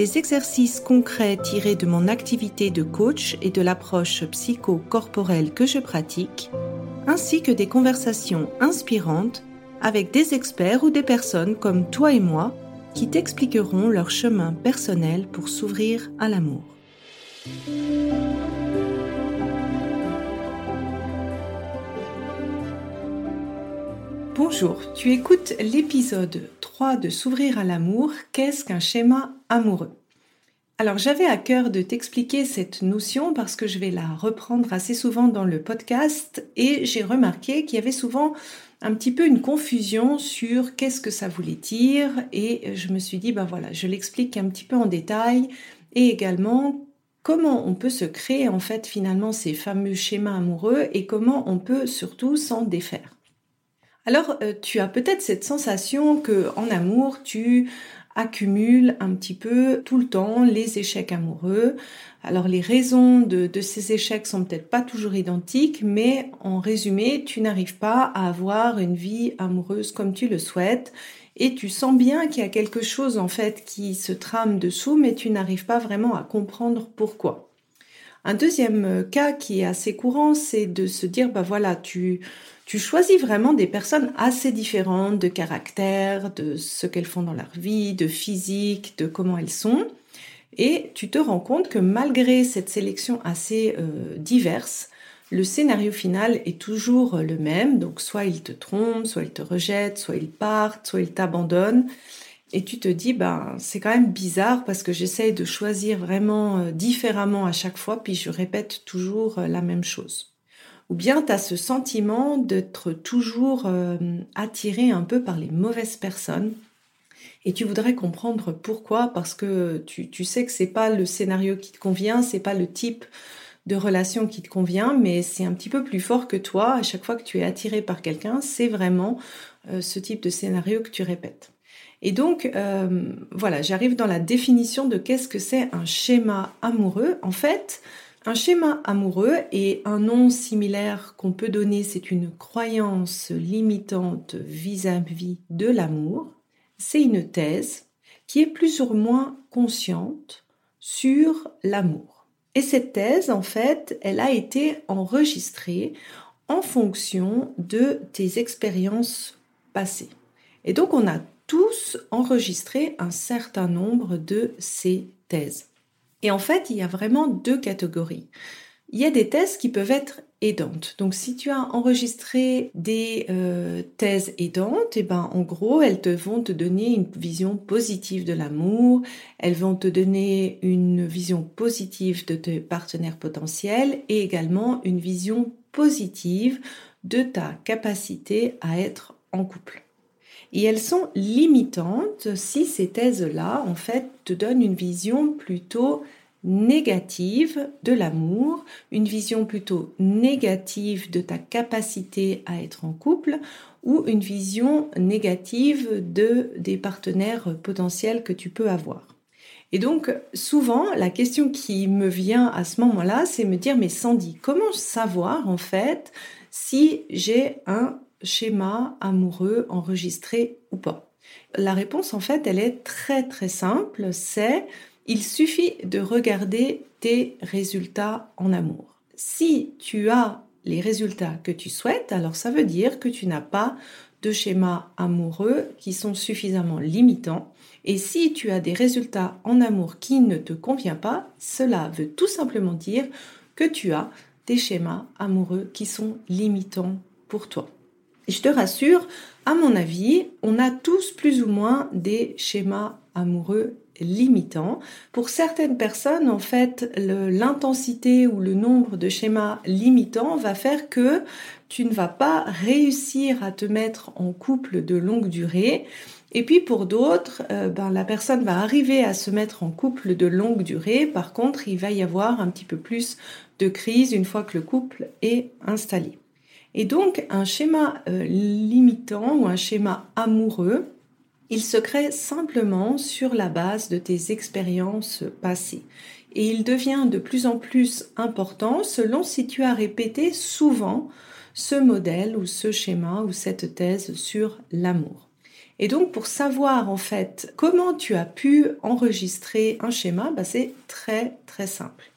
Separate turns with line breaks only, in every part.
des exercices concrets tirés de mon activité de coach et de l'approche psycho-corporelle que je pratique, ainsi que des conversations inspirantes avec des experts ou des personnes comme toi et moi qui t'expliqueront leur chemin personnel pour s'ouvrir à l'amour. Bonjour, tu écoutes l'épisode 3 de S'ouvrir à l'amour, qu'est-ce qu'un schéma amoureux Alors j'avais à cœur de t'expliquer cette notion parce que je vais la reprendre assez souvent dans le podcast et j'ai remarqué qu'il y avait souvent un petit peu une confusion sur qu'est-ce que ça voulait dire et je me suis dit ben voilà, je l'explique un petit peu en détail et également comment on peut se créer en fait finalement ces fameux schémas amoureux et comment on peut surtout s'en défaire. Alors, euh, tu as peut-être cette sensation que en amour, tu accumules un petit peu tout le temps les échecs amoureux. Alors, les raisons de, ces échecs sont peut-être pas toujours identiques, mais en résumé, tu n'arrives pas à avoir une vie amoureuse comme tu le souhaites. Et tu sens bien qu'il y a quelque chose en fait qui se trame dessous, mais tu n'arrives pas vraiment à comprendre pourquoi. Un deuxième cas qui est assez courant, c'est de se dire, bah voilà, tu, tu choisis vraiment des personnes assez différentes de caractère, de ce qu'elles font dans leur vie, de physique, de comment elles sont. Et tu te rends compte que malgré cette sélection assez euh, diverse, le scénario final est toujours le même. Donc soit ils te trompent, soit ils te rejettent, soit ils partent, soit ils t'abandonnent. Et tu te dis, ben, c'est quand même bizarre parce que j'essaye de choisir vraiment euh, différemment à chaque fois, puis je répète toujours euh, la même chose ou bien tu as ce sentiment d'être toujours euh, attiré un peu par les mauvaises personnes et tu voudrais comprendre pourquoi parce que tu, sais que c'est pas le scénario qui te convient, c'est pas le type de relation qui te convient, mais c'est un petit peu plus fort que toi. À chaque fois que tu es attiré par quelqu'un, c'est vraiment euh, ce type de scénario que tu répètes. Et donc, euh, voilà, j'arrive dans la définition de qu'est-ce que c'est un schéma amoureux. En fait, un schéma amoureux et un nom similaire qu'on peut donner, c'est une croyance limitante vis-à-vis de l'amour. C'est une thèse qui est plus ou moins consciente sur l'amour. Et cette thèse, en fait, elle a été enregistrée en fonction de tes expériences passées. Et donc, on a tous enregistré un certain nombre de ces thèses. Et en fait, il y a vraiment deux catégories. Il y a des thèses qui peuvent être aidantes. Donc si tu as enregistré des euh, thèses aidantes, et eh ben en gros, elles te vont te donner une vision positive de l'amour, elles vont te donner une vision positive de tes partenaires potentiels et également une vision positive de ta capacité à être en couple. Et elles sont limitantes si ces thèses-là, en fait, te donnent une vision plutôt négative de l'amour, une vision plutôt négative de ta capacité à être en couple ou une vision négative de des partenaires potentiels que tu peux avoir. Et donc souvent la question qui me vient à ce moment-là, c'est me dire mais Sandy, comment savoir en fait si j'ai un schéma amoureux enregistré ou pas La réponse en fait, elle est très très simple, c'est il suffit de regarder tes résultats en amour. Si tu as les résultats que tu souhaites, alors ça veut dire que tu n'as pas de schéma amoureux qui sont suffisamment limitants. Et si tu as des résultats en amour qui ne te conviennent pas, cela veut tout simplement dire que tu as des schémas amoureux qui sont limitants pour toi. Je te rassure, à mon avis, on a tous plus ou moins des schémas amoureux limitants. Pour certaines personnes, en fait, l'intensité ou le nombre de schémas limitants va faire que tu ne vas pas réussir à te mettre en couple de longue durée. Et puis pour d'autres, euh, ben, la personne va arriver à se mettre en couple de longue durée. Par contre, il va y avoir un petit peu plus de crise une fois que le couple est installé. Et donc, un schéma euh, limitant ou un schéma amoureux, il se crée simplement sur la base de tes expériences passées. Et il devient de plus en plus important selon si tu as répété souvent ce modèle ou ce schéma ou cette thèse sur l'amour. Et donc pour savoir en fait comment tu as pu enregistrer un schéma, bah, c'est très très simple.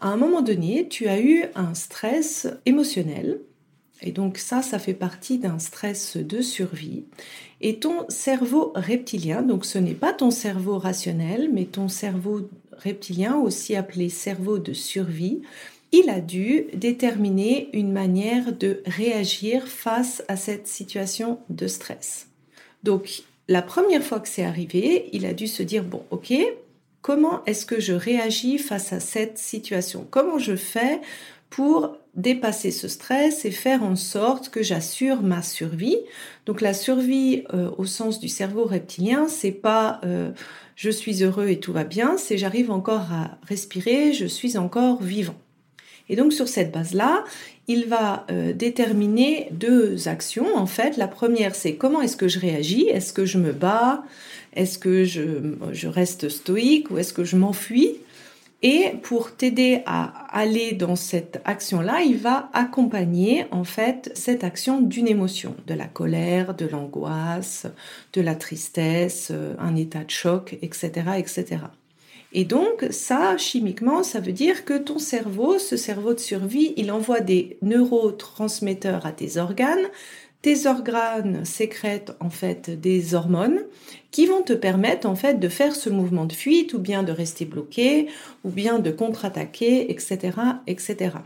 À un moment donné, tu as eu un stress émotionnel et donc ça, ça fait partie d'un stress de survie. Et ton cerveau reptilien, donc ce n'est pas ton cerveau rationnel, mais ton cerveau reptilien, aussi appelé cerveau de survie, il a dû déterminer une manière de réagir face à cette situation de stress. Donc la première fois que c'est arrivé, il a dû se dire, bon, ok, comment est-ce que je réagis face à cette situation? Comment je fais pour dépasser ce stress et faire en sorte que j'assure ma survie. Donc la survie euh, au sens du cerveau reptilien, c'est pas euh, je suis heureux et tout va bien, c'est j'arrive encore à respirer, je suis encore vivant. Et donc sur cette base-là, il va euh, déterminer deux actions en fait. La première, c'est comment est-ce que je réagis? Est-ce que je me bats? Est-ce que je, je reste stoïque ou est-ce que je m'enfuis? Et pour t'aider à aller dans cette action-là, il va accompagner en fait cette action d'une émotion, de la colère, de l'angoisse, de la tristesse, un état de choc, etc., etc. Et donc ça, chimiquement, ça veut dire que ton cerveau, ce cerveau de survie, il envoie des neurotransmetteurs à tes organes tes organes sécrètent en fait des hormones qui vont te permettre en fait de faire ce mouvement de fuite ou bien de rester bloqué ou bien de contre-attaquer, etc., etc.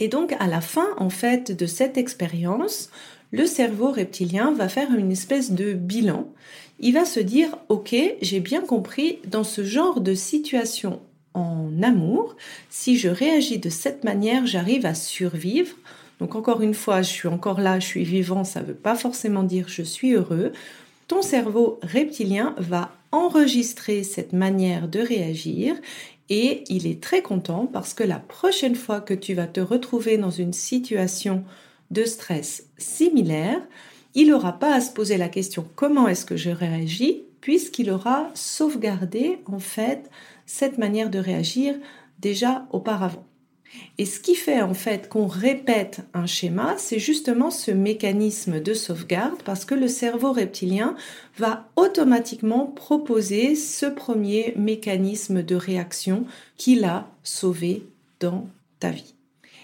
Et donc à la fin en fait de cette expérience, le cerveau reptilien va faire une espèce de bilan. Il va se dire ok, j'ai bien compris dans ce genre de situation en amour, si je réagis de cette manière, j'arrive à survivre donc encore une fois, je suis encore là, je suis vivant, ça ne veut pas forcément dire je suis heureux. Ton cerveau reptilien va enregistrer cette manière de réagir et il est très content parce que la prochaine fois que tu vas te retrouver dans une situation de stress similaire, il n'aura pas à se poser la question comment est-ce que je réagis? puisqu'il aura sauvegardé en fait cette manière de réagir déjà auparavant. Et ce qui fait en fait qu'on répète un schéma, c'est justement ce mécanisme de sauvegarde parce que le cerveau reptilien va automatiquement proposer ce premier mécanisme de réaction qu'il a sauvé dans ta vie.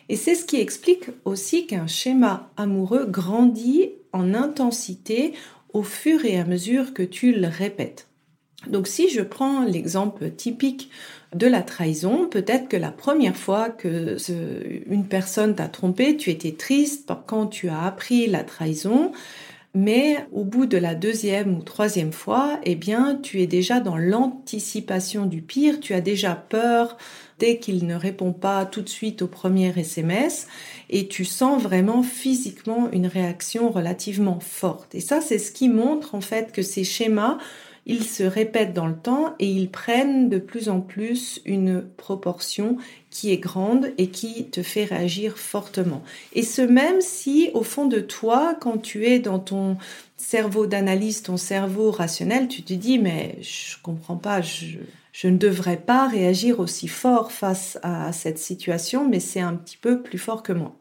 Et c'est ce qui explique aussi qu'un schéma amoureux grandit en intensité au fur et à mesure que tu le répètes. Donc si je prends l'exemple typique de la trahison, peut-être que la première fois que une personne t'a trompé, tu étais triste quand tu as appris la trahison, mais au bout de la deuxième ou troisième fois, eh bien, tu es déjà dans l'anticipation du pire, tu as déjà peur dès qu'il ne répond pas tout de suite au premier SMS et tu sens vraiment physiquement une réaction relativement forte. Et ça, c'est ce qui montre en fait que ces schémas ils se répètent dans le temps et ils prennent de plus en plus une proportion qui est grande et qui te fait réagir fortement. Et ce même si au fond de toi, quand tu es dans ton cerveau d'analyse, ton cerveau rationnel, tu te dis mais je comprends pas, je, je ne devrais pas réagir aussi fort face à cette situation, mais c'est un petit peu plus fort que moi.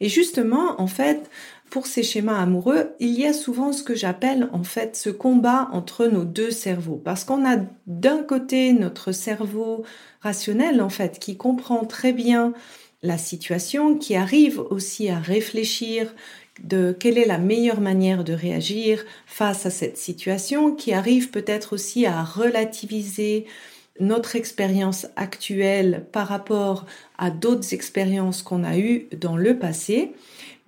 Et justement, en fait, pour ces schémas amoureux, il y a souvent ce que j'appelle en fait ce combat entre nos deux cerveaux. Parce qu'on a d'un côté notre cerveau rationnel en fait qui comprend très bien la situation, qui arrive aussi à réfléchir de quelle est la meilleure manière de réagir face à cette situation, qui arrive peut-être aussi à relativiser notre expérience actuelle par rapport à d'autres expériences qu'on a eues dans le passé.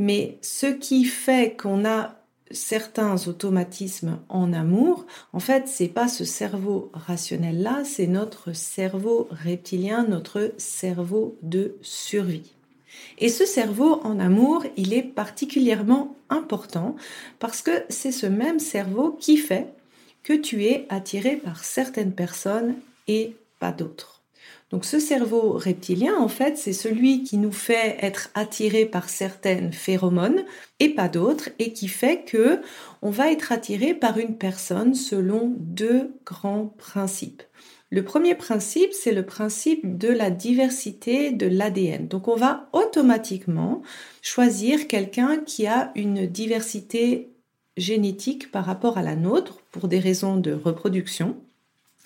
Mais ce qui fait qu'on a certains automatismes en amour, en fait, c'est pas ce cerveau rationnel là, c'est notre cerveau reptilien, notre cerveau de survie. Et ce cerveau en amour, il est particulièrement important parce que c'est ce même cerveau qui fait que tu es attiré par certaines personnes et pas d'autres. Donc ce cerveau reptilien, en fait, c'est celui qui nous fait être attiré par certaines phéromones et pas d'autres, et qui fait que on va être attiré par une personne selon deux grands principes. Le premier principe, c'est le principe de la diversité de l'ADN. Donc on va automatiquement choisir quelqu'un qui a une diversité génétique par rapport à la nôtre pour des raisons de reproduction.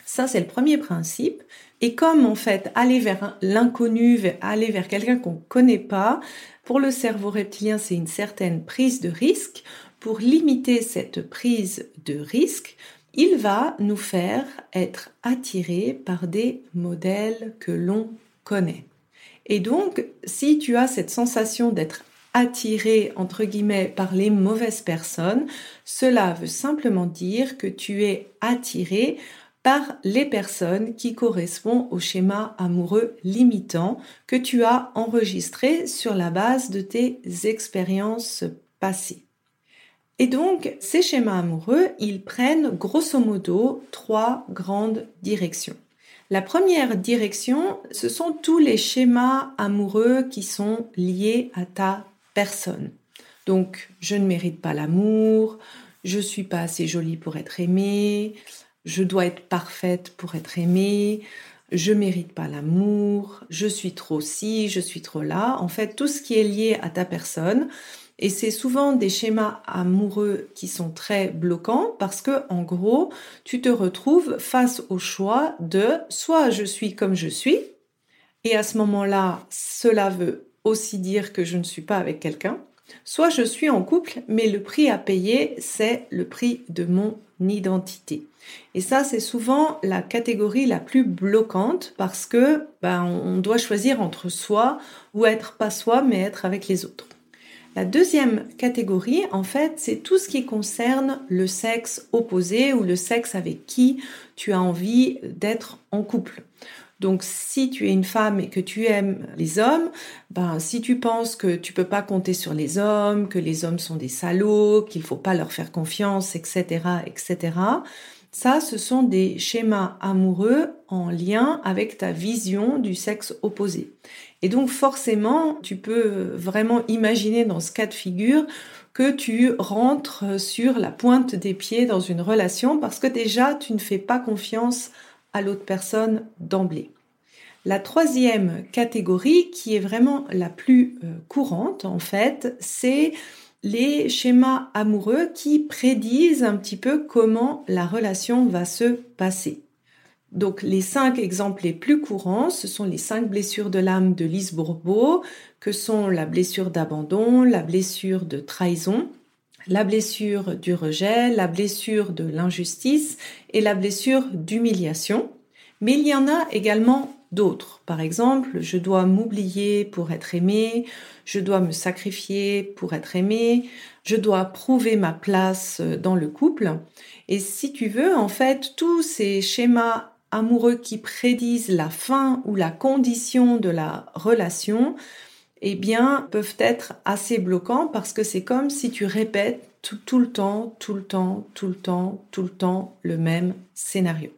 Ça, c'est le premier principe. Et comme en fait, aller vers l'inconnu, aller vers quelqu'un qu'on ne connaît pas, pour le cerveau reptilien, c'est une certaine prise de risque. Pour limiter cette prise de risque, il va nous faire être attirés par des modèles que l'on connaît. Et donc, si tu as cette sensation d'être attiré, entre guillemets, par les mauvaises personnes, cela veut simplement dire que tu es attiré par les personnes qui correspondent au schéma amoureux limitant que tu as enregistré sur la base de tes expériences passées. Et donc, ces schémas amoureux, ils prennent grosso modo trois grandes directions. La première direction, ce sont tous les schémas amoureux qui sont liés à ta personne. Donc, je ne mérite pas l'amour, je suis pas assez jolie pour être aimée, je dois être parfaite pour être aimée, je mérite pas l'amour, je suis trop ci, je suis trop là. En fait, tout ce qui est lié à ta personne, et c'est souvent des schémas amoureux qui sont très bloquants parce que, en gros, tu te retrouves face au choix de soit je suis comme je suis, et à ce moment-là, cela veut aussi dire que je ne suis pas avec quelqu'un, soit je suis en couple, mais le prix à payer, c'est le prix de mon identité. Et ça, c'est souvent la catégorie la plus bloquante parce que ben, on doit choisir entre soi ou être pas soi, mais être avec les autres. La deuxième catégorie, en fait, c'est tout ce qui concerne le sexe opposé ou le sexe avec qui tu as envie d'être en couple. Donc, si tu es une femme et que tu aimes les hommes, ben, si tu penses que tu peux pas compter sur les hommes, que les hommes sont des salauds, qu'il faut pas leur faire confiance, etc., etc., ça, ce sont des schémas amoureux en lien avec ta vision du sexe opposé. Et donc forcément, tu peux vraiment imaginer dans ce cas de figure que tu rentres sur la pointe des pieds dans une relation parce que déjà, tu ne fais pas confiance à l'autre personne d'emblée. La troisième catégorie, qui est vraiment la plus euh, courante en fait, c'est les schémas amoureux qui prédisent un petit peu comment la relation va se passer. Donc les cinq exemples les plus courants, ce sont les cinq blessures de l'âme de Lise Bourbeau, que sont la blessure d'abandon, la blessure de trahison, la blessure du rejet, la blessure de l'injustice et la blessure d'humiliation. Mais il y en a également d'autres. Par exemple, je dois m'oublier pour être aimé, je dois me sacrifier pour être aimé, je dois prouver ma place dans le couple. Et si tu veux, en fait, tous ces schémas amoureux qui prédisent la fin ou la condition de la relation, eh bien, peuvent être assez bloquants parce que c'est comme si tu répètes tout, tout, le temps, tout le temps, tout le temps, tout le temps le même scénario.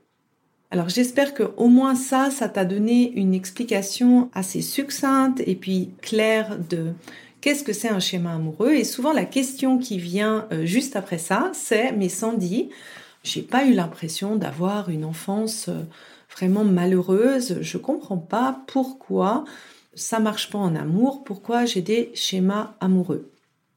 Alors j'espère que au moins ça, ça t'a donné une explication assez succincte et puis claire de qu'est-ce que c'est un schéma amoureux. Et souvent la question qui vient euh, juste après ça, c'est mais Sandy, j'ai pas eu l'impression d'avoir une enfance euh, vraiment malheureuse. Je comprends pas pourquoi ça marche pas en amour, pourquoi j'ai des schémas amoureux.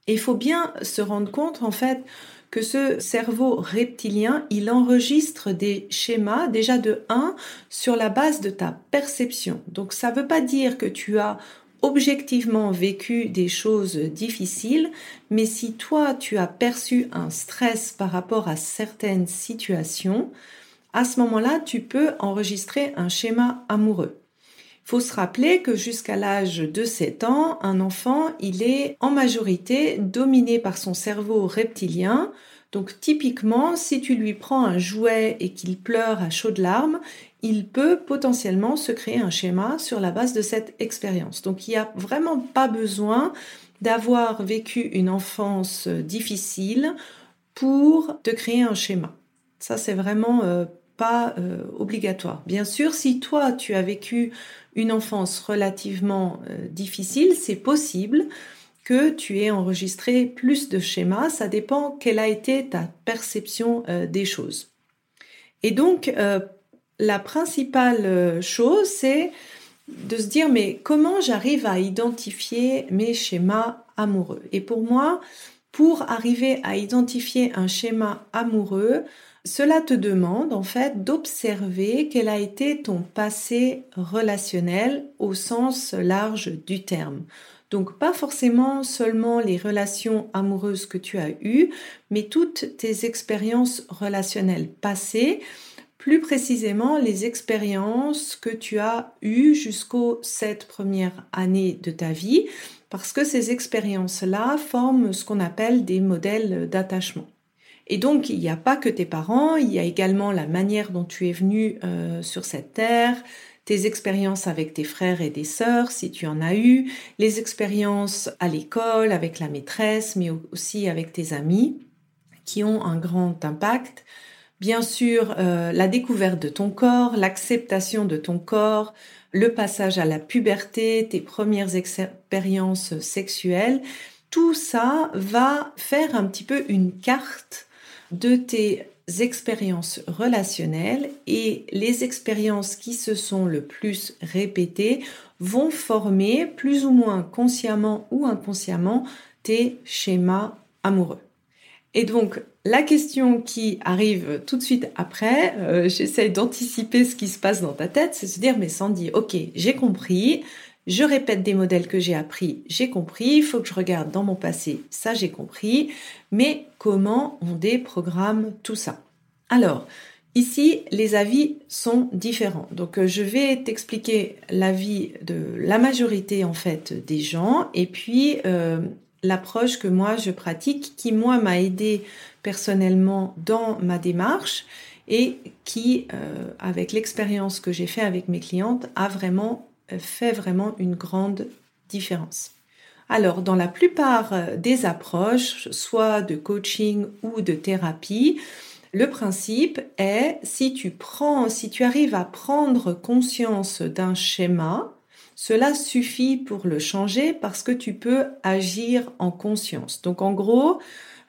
Et il faut bien se rendre compte en fait que ce cerveau reptilien, il enregistre des schémas déjà de 1 sur la base de ta perception. Donc ça ne veut pas dire que tu as objectivement vécu des choses difficiles, mais si toi tu as perçu un stress par rapport à certaines situations, à ce moment-là, tu peux enregistrer un schéma amoureux. Faut se rappeler que jusqu'à l'âge de 7 ans, un enfant, il est en majorité dominé par son cerveau reptilien. Donc typiquement, si tu lui prends un jouet et qu'il pleure à chaudes larmes, il peut potentiellement se créer un schéma sur la base de cette expérience. Donc il n'y a vraiment pas besoin d'avoir vécu une enfance difficile pour te créer un schéma. Ça, c'est vraiment euh, pas euh, obligatoire. Bien sûr, si toi tu as vécu une enfance relativement euh, difficile, c'est possible que tu aies enregistré plus de schémas. Ça dépend quelle a été ta perception euh, des choses. Et donc, la principale chose, c'est de se dire, mais comment j'arrive à identifier mes schémas amoureux? Et pour moi, pour arriver à identifier un schéma amoureux, cela te demande en fait d'observer quel a été ton passé relationnel au sens large du terme. Donc pas forcément seulement les relations amoureuses que tu as eues, mais toutes tes expériences relationnelles passées, plus précisément les expériences que tu as eues jusqu'aux sept premières années de ta vie, parce que ces expériences-là forment ce qu'on appelle des modèles d'attachement. Et donc, il n'y a pas que tes parents, il y a également la manière dont tu es venu euh, sur cette terre, tes expériences avec tes frères et des sœurs, si tu en as eu, les expériences à l'école, avec la maîtresse, mais aussi avec tes amis, qui ont un grand impact. Bien sûr, euh, la découverte de ton corps, l'acceptation de ton corps, le passage à la puberté, tes premières expériences sexuelles, tout ça va faire un petit peu une carte de tes expériences relationnelles et les expériences qui se sont le plus répétées vont former plus ou moins consciemment ou inconsciemment tes schémas amoureux. Et donc, la question qui arrive tout de suite après, euh, j'essaye d'anticiper ce qui se passe dans ta tête, c'est se dire, mais Sandy, ok, j'ai compris, je répète des modèles que j'ai appris, j'ai compris, il faut que je regarde dans mon passé, ça j'ai compris, mais comment on déprogramme tout ça? Alors, ici, les avis sont différents. Donc, euh, je vais t'expliquer l'avis de la majorité, en fait, des gens, et puis euh, l'approche que moi je pratique, qui moi m'a aidé personnellement dans ma démarche et qui, euh, avec l'expérience que j'ai fait avec mes clientes, a vraiment fait vraiment une grande différence. Alors, dans la plupart euh, des approches, soit de coaching ou de thérapie, le principe est si tu prends, si tu arrives à prendre conscience d'un schéma, cela suffit pour le changer parce que tu peux agir en conscience. Donc, en gros,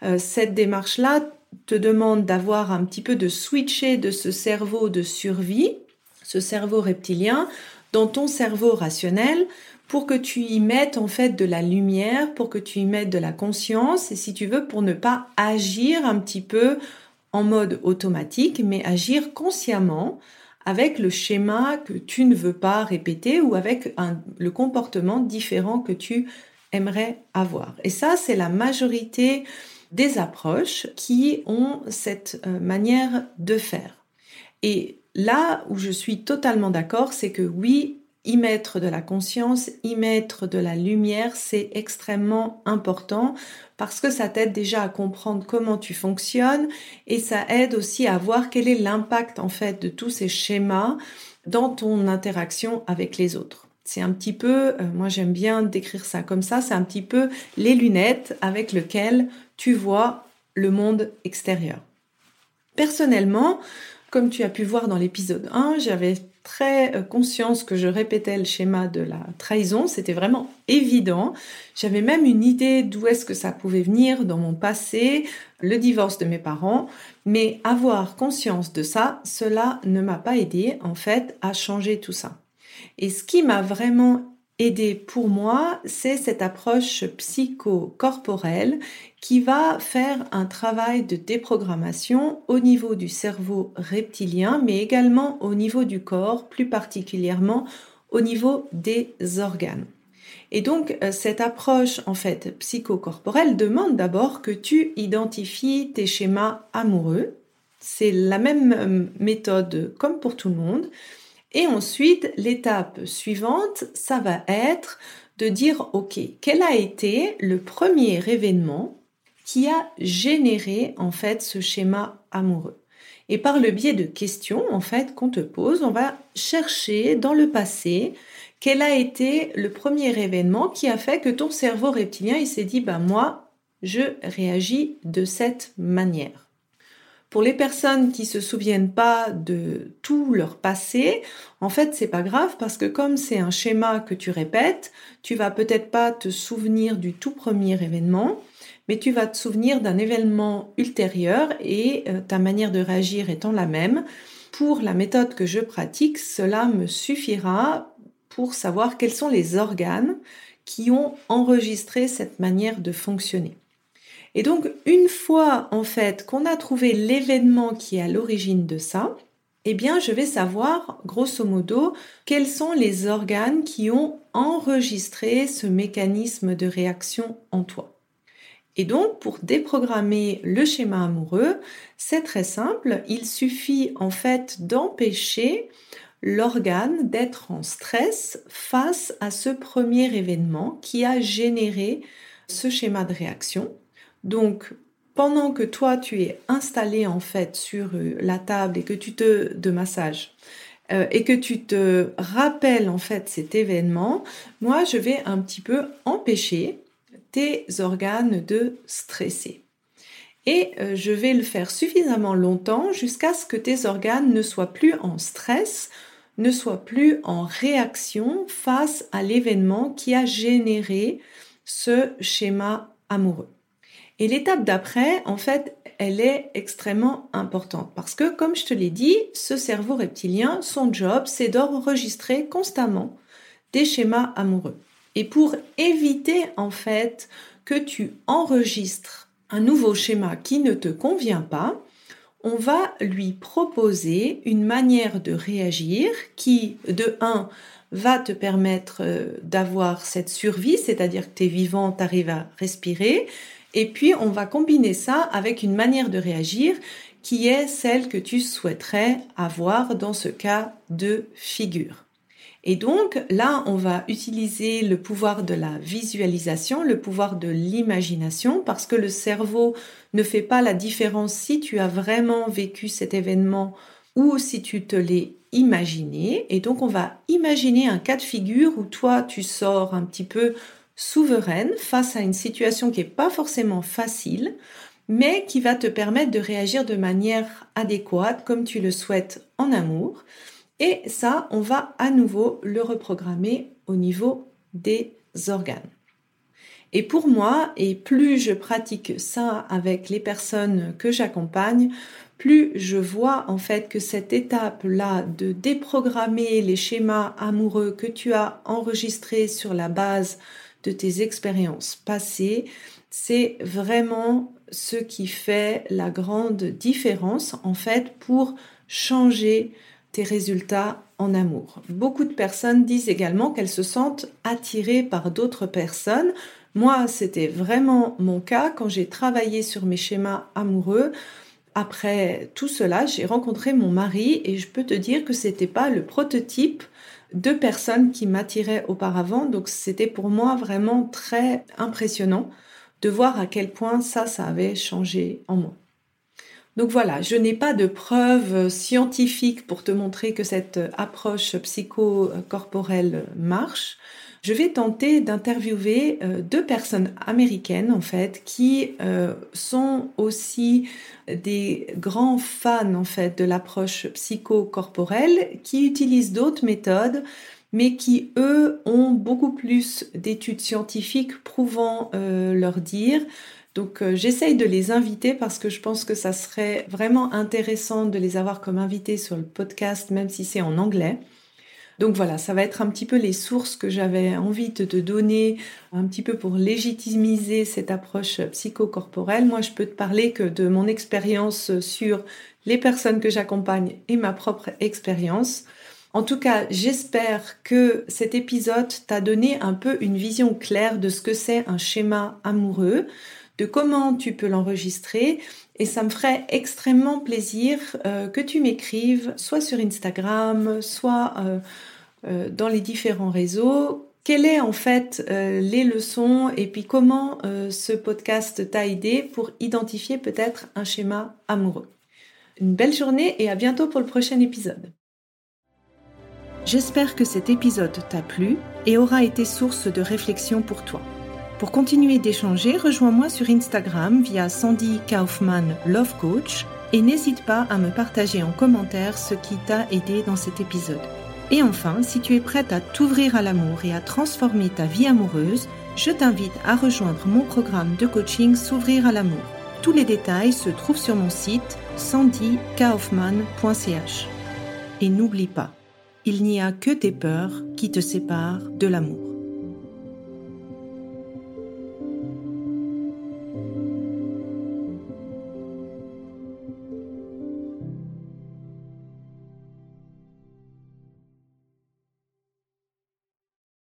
euh, cette démarche-là te demande d'avoir un petit peu de switcher de ce cerveau de survie, ce cerveau reptilien, dans ton cerveau rationnel pour que tu y mettes en fait de la lumière, pour que tu y mettes de la conscience et si tu veux pour ne pas agir un petit peu en mode automatique mais agir consciemment avec le schéma que tu ne veux pas répéter ou avec le comportement différent que tu aimerais avoir. Et ça, c'est la majorité des approches qui ont cette euh, manière de faire. Et là où je suis totalement d'accord, c'est que oui, y mettre de la conscience, y mettre de la lumière, c'est extrêmement important parce que ça t'aide déjà à comprendre comment tu fonctionnes et ça aide aussi à voir quel est l'impact en fait de tous ces schémas dans ton interaction avec les autres. C'est un petit peu, euh, moi j'aime bien décrire ça comme ça, c'est un petit peu les lunettes avec lesquelles tu vois le monde extérieur. Personnellement, comme tu as pu voir dans l'épisode 1, j'avais très euh, conscience que je répétais le schéma de la trahison, c'était vraiment évident. J'avais même une idée d'où est-ce que ça pouvait venir dans mon passé, le divorce de mes parents, mais avoir conscience de ça, cela ne m'a pas aidé en fait à changer tout ça. Et ce qui m'a vraiment aider pour moi, c'est cette approche psychocorporelle qui va faire un travail de déprogrammation au niveau du cerveau reptilien, mais également au niveau du corps, plus particulièrement au niveau des organes. Et donc, euh, cette approche, en fait, psychocorporelle demande d'abord que tu identifies tes schémas amoureux. C'est la même euh, méthode comme pour tout le monde. Et ensuite, l'étape suivante, ça va être de dire, OK, quel a été le premier événement qui a généré en fait ce schéma amoureux? Et par le biais de questions en fait qu'on te pose, on va chercher dans le passé quel a été le premier événement qui a fait que ton cerveau reptilien il s'est dit bah moi je réagis de cette manière. Pour les personnes qui se souviennent pas de tout leur passé, en fait, c'est pas grave parce que comme c'est un schéma que tu répètes, tu vas peut-être pas te souvenir du tout premier événement, mais tu vas te souvenir d'un événement ultérieur et euh, ta manière de réagir étant la même. Pour la méthode que je pratique, cela me suffira pour savoir quels sont les organes qui ont enregistré cette manière de fonctionner. Et donc, une fois en fait qu'on a trouvé l'événement qui est à l'origine de ça, eh bien, je vais savoir, grosso modo, quels sont les organes qui ont enregistré ce mécanisme de réaction en toi. Et donc, pour déprogrammer le schéma amoureux, c'est très simple. Il suffit en fait d'empêcher l'organe d'être en stress face à ce premier événement qui a généré ce schéma de réaction. Donc, pendant que toi, tu es installé en fait sur euh, la table et que tu te de massage euh, et que tu te rappelles en fait cet événement, moi, je vais un petit peu empêcher tes organes de stresser. Et euh, je vais le faire suffisamment longtemps jusqu'à ce que tes organes ne soient plus en stress, ne soient plus en réaction face à l'événement qui a généré ce schéma amoureux. Et l'étape d'après, en fait, elle est extrêmement importante parce que, comme je te l'ai dit, ce cerveau reptilien, son job, c'est d'enregistrer constamment des schémas amoureux. Et pour éviter, en fait, que tu enregistres un nouveau schéma qui ne te convient pas, on va lui proposer une manière de réagir qui, de 1, va te permettre euh, d'avoir cette survie, c'est-à-dire que tu es vivant, tu arrives à respirer, et puis, on va combiner ça avec une manière de réagir qui est celle que tu souhaiterais avoir dans ce cas de figure. Et donc là, on va utiliser le pouvoir de la visualisation, le pouvoir de l'imagination, parce que le cerveau ne fait pas la différence si tu as vraiment vécu cet événement ou si tu te l'es imaginé. Et donc on va imaginer un cas de figure où toi, tu sors un petit peu souveraine face à une situation qui n'est pas forcément facile, mais qui va te permettre de réagir de manière adéquate comme tu le souhaites en amour. Et ça, on va à nouveau le reprogrammer au niveau des organes. Et pour moi, et plus je pratique ça avec les personnes que j'accompagne, plus je vois en fait que cette étape-là de déprogrammer les schémas amoureux que tu as enregistrés sur la base de tes expériences passées, c'est vraiment ce qui fait la grande différence en fait pour changer tes résultats en amour. Beaucoup de personnes disent également qu'elles se sentent attirées par d'autres personnes. Moi, c'était vraiment mon cas quand j'ai travaillé sur mes schémas amoureux. Après tout cela, j'ai rencontré mon mari et je peux te dire que c'était pas le prototype deux personnes qui m'attiraient auparavant. Donc c'était pour moi vraiment très impressionnant de voir à quel point ça, ça avait changé en moi. Donc voilà, je n'ai pas de preuves scientifiques pour te montrer que cette approche psychocorporelle marche je vais tenter d'interviewer euh, deux personnes américaines en fait qui euh, sont aussi des grands fans en fait de l'approche psychocorporelle, qui utilisent d'autres méthodes mais qui eux ont beaucoup plus d'études scientifiques prouvant euh, leur dire. Donc j'essaye de les inviter parce que je pense que ça serait vraiment intéressant de les avoir comme invités sur le podcast, même si c'est en anglais. Donc voilà, ça va être un petit peu les sources que j'avais envie de te donner, un petit peu pour légitimiser cette approche psychocorporelle. Moi, je peux te parler que de mon expérience sur les personnes que j'accompagne et ma propre expérience. En tout cas, j'espère que cet épisode t'a donné un peu une vision claire de ce que c'est un schéma amoureux, de comment tu peux l'enregistrer. Et ça me ferait extrêmement plaisir euh, que tu m'écrives, soit sur Instagram, soit euh, dans les différents réseaux. Quelles est en fait les leçons et puis comment ce podcast t'a aidé pour identifier peut-être un schéma amoureux? Une belle journée et à bientôt pour le prochain épisode. J'espère que cet épisode t'a plu et aura été source de réflexion pour toi. Pour continuer d'échanger, rejoins-moi sur Instagram via Sandy Kaufman Love Coach et n'hésite pas à me partager en commentaire ce qui t'a aidé dans cet épisode. Et enfin, si tu es prête à t'ouvrir à l'amour et à transformer ta vie amoureuse, je t'invite à rejoindre mon programme de coaching S'ouvrir à l'amour. Tous les détails se trouvent sur mon site sandykaufman.ch. Et n'oublie pas, il n'y a que tes peurs qui te séparent de l'amour.